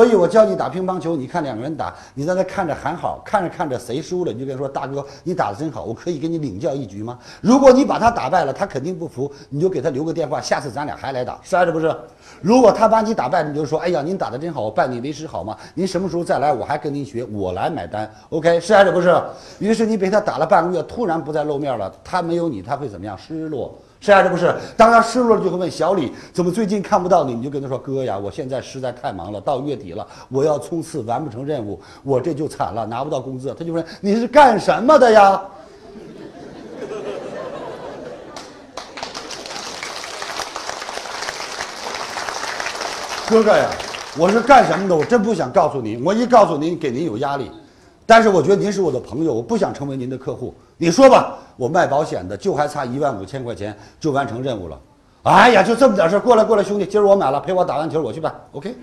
所以我教你打乒乓球，你看两个人打，你在那看着喊好，看着看着谁输了，你就跟他说大哥，你打的真好，我可以给你领教一局吗？如果你把他打败了，他肯定不服，你就给他留个电话，下次咱俩还来打，是还是不是？如果他把你打败，你就说，哎呀，您打的真好，我拜你为师好吗？您什么时候再来，我还跟您学，我来买单，OK，是还是不是？于是你被他打了半个月，突然不再露面了，他没有你，他会怎么样？失落。是还是不是？当他失落了，就会问小李怎么最近看不到你，你就跟他说哥呀，我现在实在太忙了，到月底了，我要冲刺，完不成任务，我这就惨了，拿不到工资。他就问你是干什么的呀？哥哥呀，我是干什么的？我真不想告诉您，我一告诉您，给您有压力。但是我觉得您是我的朋友，我不想成为您的客户。你说吧，我卖保险的，就还差一万五千块钱就完成任务了。哎呀，就这么点事过来过来，兄弟，今儿我买了，陪我打完球，我去办。OK。